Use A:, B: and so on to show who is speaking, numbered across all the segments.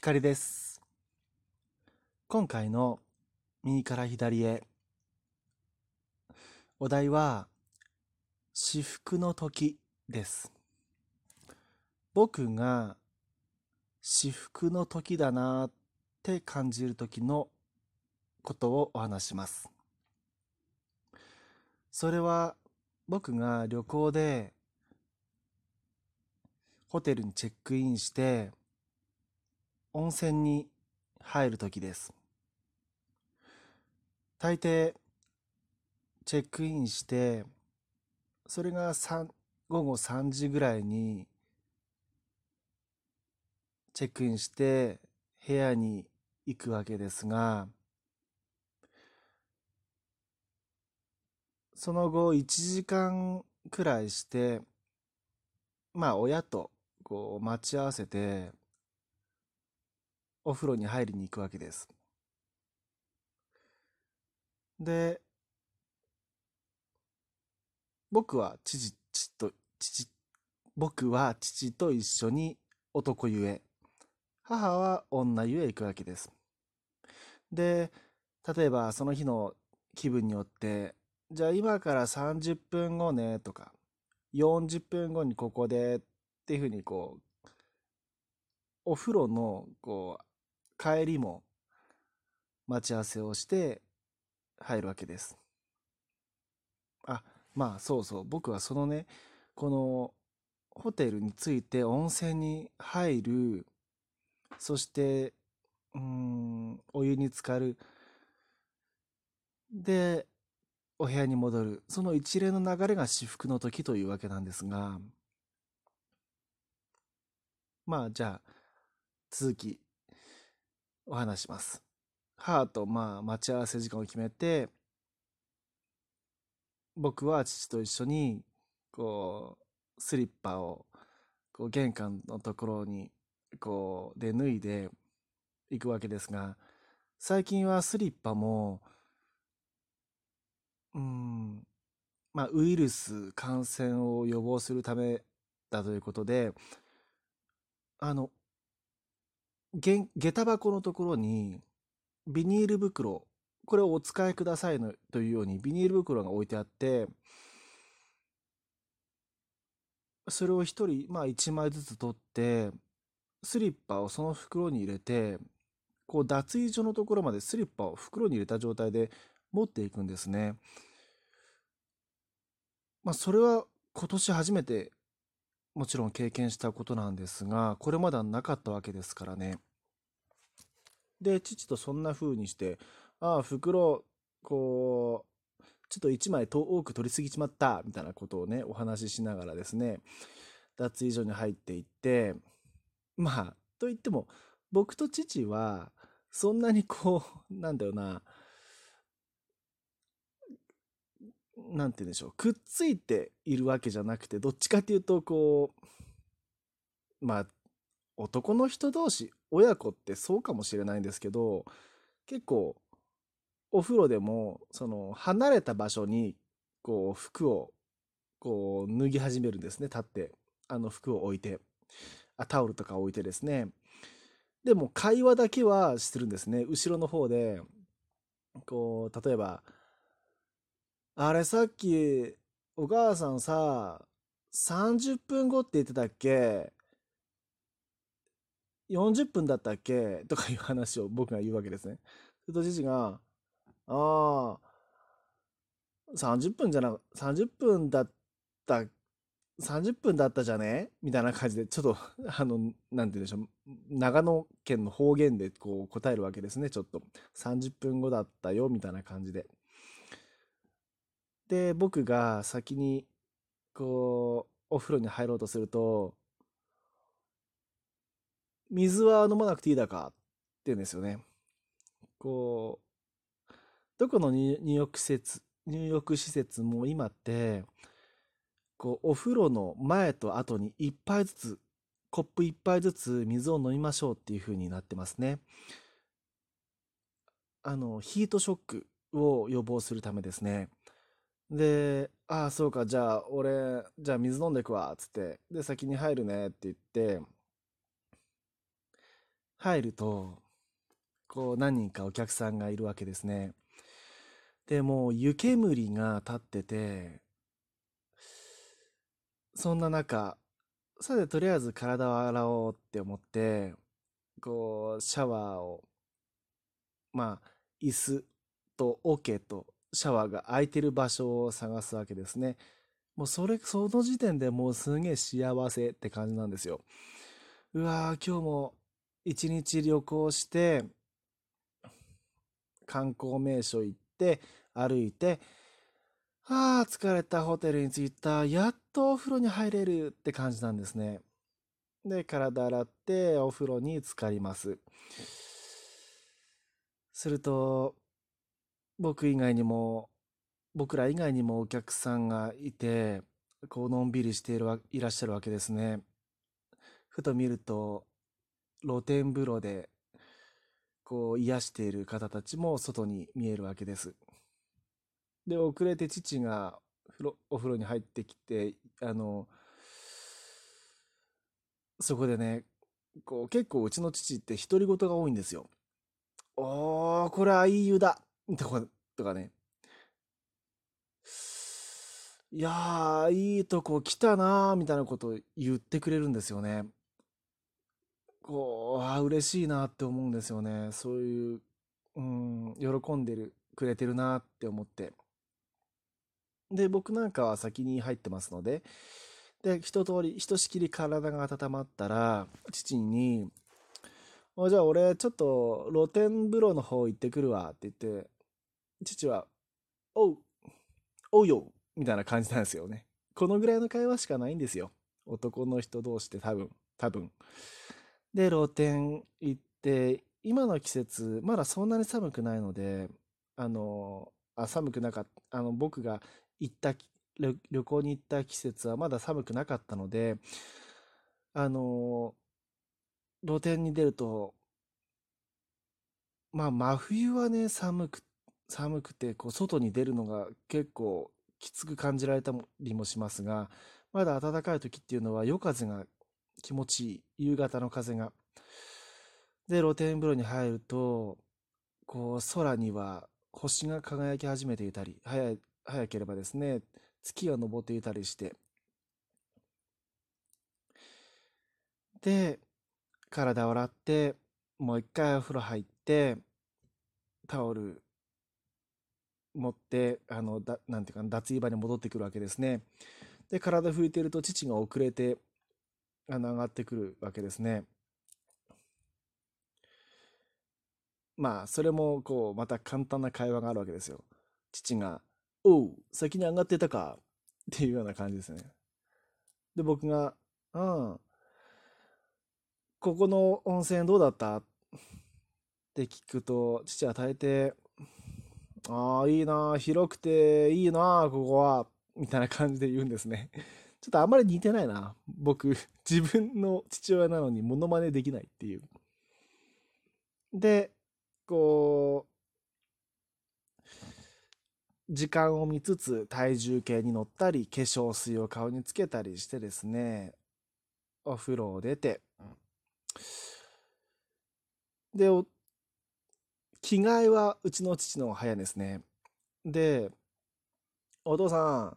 A: 光です。今回の右から左へ。お題は、至福の時です。僕が至福の時だなって感じる時のことをお話します。それは僕が旅行でホテルにチェックインして温泉に入る時です。大抵チェックインしてそれが3午後3時ぐらいにチェックインして部屋に行くわけですがその後1時間くらいしてまあ親とこう待ち合わせてお風呂に入りに行くわけです。で僕は父父と父僕は父と一緒に男湯へ母は女湯へ行くわけです。で例えばその日の気分によってじゃあ今から30分後ねとか40分後にここでっていうふうにこうお風呂のこう帰りも待ち合わせをして入るわけです。あまあそうそう。僕はそのねこのホテルに着いて温泉に入るそしてうんお湯に浸かるでお部屋に戻る。その一連の流れが至福の時というわけなんですがまあじゃあ続き。お話します。母とまあ待ち合わせ時間を決めて僕は父と一緒にこうスリッパをこう玄関のところにこうで脱いでいくわけですが最近はスリッパもうんまあウイルス感染を予防するためだということであのげ下駄箱のところにビニール袋これをお使いくださいのというようにビニール袋が置いてあってそれを一人まあ1枚ずつ取ってスリッパをその袋に入れてこう脱衣所のところまでスリッパを袋に入れた状態で持っていくんですね。まあそれは今年初めてもちろん経験したことなんですがこれまではなかったわけですからね。で父とそんな風にしてああ袋こうちょっと1枚多く取りすぎちまったみたいなことをねお話ししながらですね脱衣所に入っていってまあと言っても僕と父はそんなにこうなんだよななんて言うんでしょうくっついているわけじゃなくてどっちかっていうとこうまあ男の人同士親子ってそうかもしれないんですけど結構お風呂でもその離れた場所にこう服をこう脱ぎ始めるんですね立ってあの服を置いて。あタオルとか置いてですね。でも会話だけはしてるんですね。後ろの方でこう例えば「あれさっきお母さんさ30分後って言ってたっけ？40分だったっけ?」とかいう話を僕が言うわけですね。すると父が「ああ30分じゃな30分だった30分だったじゃね?」みたいな感じでちょっと あのなんて言うんでしょう長野県の方言でこう答えるわけですねちょっと30分後だったよみたいな感じで。で僕が先にこうお風呂に入ろうとすると「水は飲まなくていいだか?」って言うんですよね。こうどこの入浴施設入浴施設も今ってこうお風呂の前と後に一杯ずつコップ一杯ずつ水を飲みましょうっていう風になってますね。あのヒートショックを予防するためですね。で、ああ、そうか、じゃあ、俺、じゃあ水飲んでくわ、つって、で、先に入るねって言って、入ると、こう何人かお客さんがいるわけですね。で、もう湯煙が立ってて、そんな中、さてとりあえず体を洗おうって思って、こう、シャワーを、まあ、椅子と桶とシャワーが空いてる場所を探すわけですね。もうそれ、その時点でもうすげえ幸せって感じなんですよ。うわー、今日も一日旅行して、観光名所行って、歩いて、ああ、疲れたホテルに着いた。やっとお風呂に入れるって感じなんですね。で、体洗ってお風呂に浸かります。すると、僕以外にも、僕ら以外にもお客さんがいて、こう、のんびりしているいらっしゃるわけですね。ふと見ると、露天風呂で、こう、癒している方たちも外に見えるわけです。で、遅れて父がお風呂に入ってきて、あの、そこでね、こう結構うちの父って独り言が多いんですよ。おー、これはいい湯だとか、とかね。いやー、いいとこ来たなーみたいなことを言ってくれるんですよね。こう、あ嬉しいなって思うんですよね。そういう、うん、喜んでる、くれてるなって思って。で、僕なんかは先に入ってますので、で、一通り、ひとしきり体が温まったら、父に、じゃあ俺ちょっと露天風呂の方行ってくるわって言って、父は、おう、おうよ、みたいな感じなんですよね。このぐらいの会話しかないんですよ。男の人同士で多分、多分。で、露天行って、今の季節、まだそんなに寒くないので、あの、あ寒くなかった、あの、僕が行った旅行に行った季節はまだ寒くなかったのであの露天に出るとまあ真冬はね寒く寒くてこう外に出るのが結構きつく感じられたりもしますがまだ暖かい時っていうのは夜風が気持ちいい。夕方の風が。で露天風呂に入るとこう空には星が輝き始めていたり早早ければですね、月が昇っていたりして、で、体を洗って、もう一回お風呂入って、タオル持って、あの、だなんていうか、脱衣場に戻ってくるわけですね。で、体拭いてると父が遅れて、あの、上がってくるわけですね。まあ、それも、こう、また簡単な会話があるわけですよ。父が、おう、先に上がってたか。っていうような感じですね。で、僕が、うん、ここの温泉どうだった？って聞くと、父は大抵、ああ、いいな、広くていいな、ここは。みたいな感じで言うんですね。ちょっとあんまり似てないな。僕、自分の父親なのにモノマネできないっていう。で、こう、時間を見つつ体重計に乗ったり化粧水を顔につけたりしてですねお風呂を出てで着替えはうちの父の方が早いですねでお父さん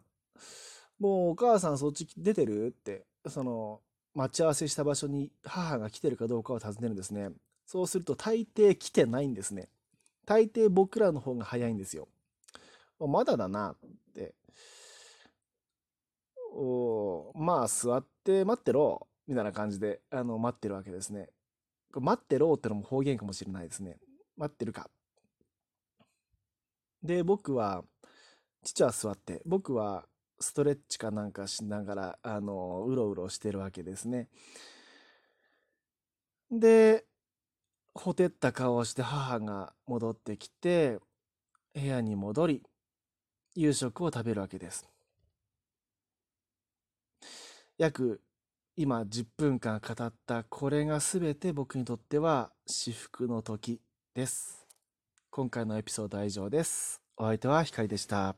A: もうお母さんそっち出てる？ってその待ち合わせした場所に母が来てるかどうかを尋ねるんですねそうすると大抵来てないんですね大抵僕らの方が早いんですよまだだなって。おまあ座って待ってろみたいな感じであの待ってるわけですね。待ってろってのも方言かもしれないですね。待ってるか。で、僕は、父は座って、僕はストレッチかなんかしながら、あの、うろうろしてるわけですね。で、ほてった顔をして母が戻ってきて、部屋に戻り、夕食を食べるわけです。約今10分間語ったこれが全て僕にとっては至福の時です。今回のエピソードは以上です。お相手は光でした。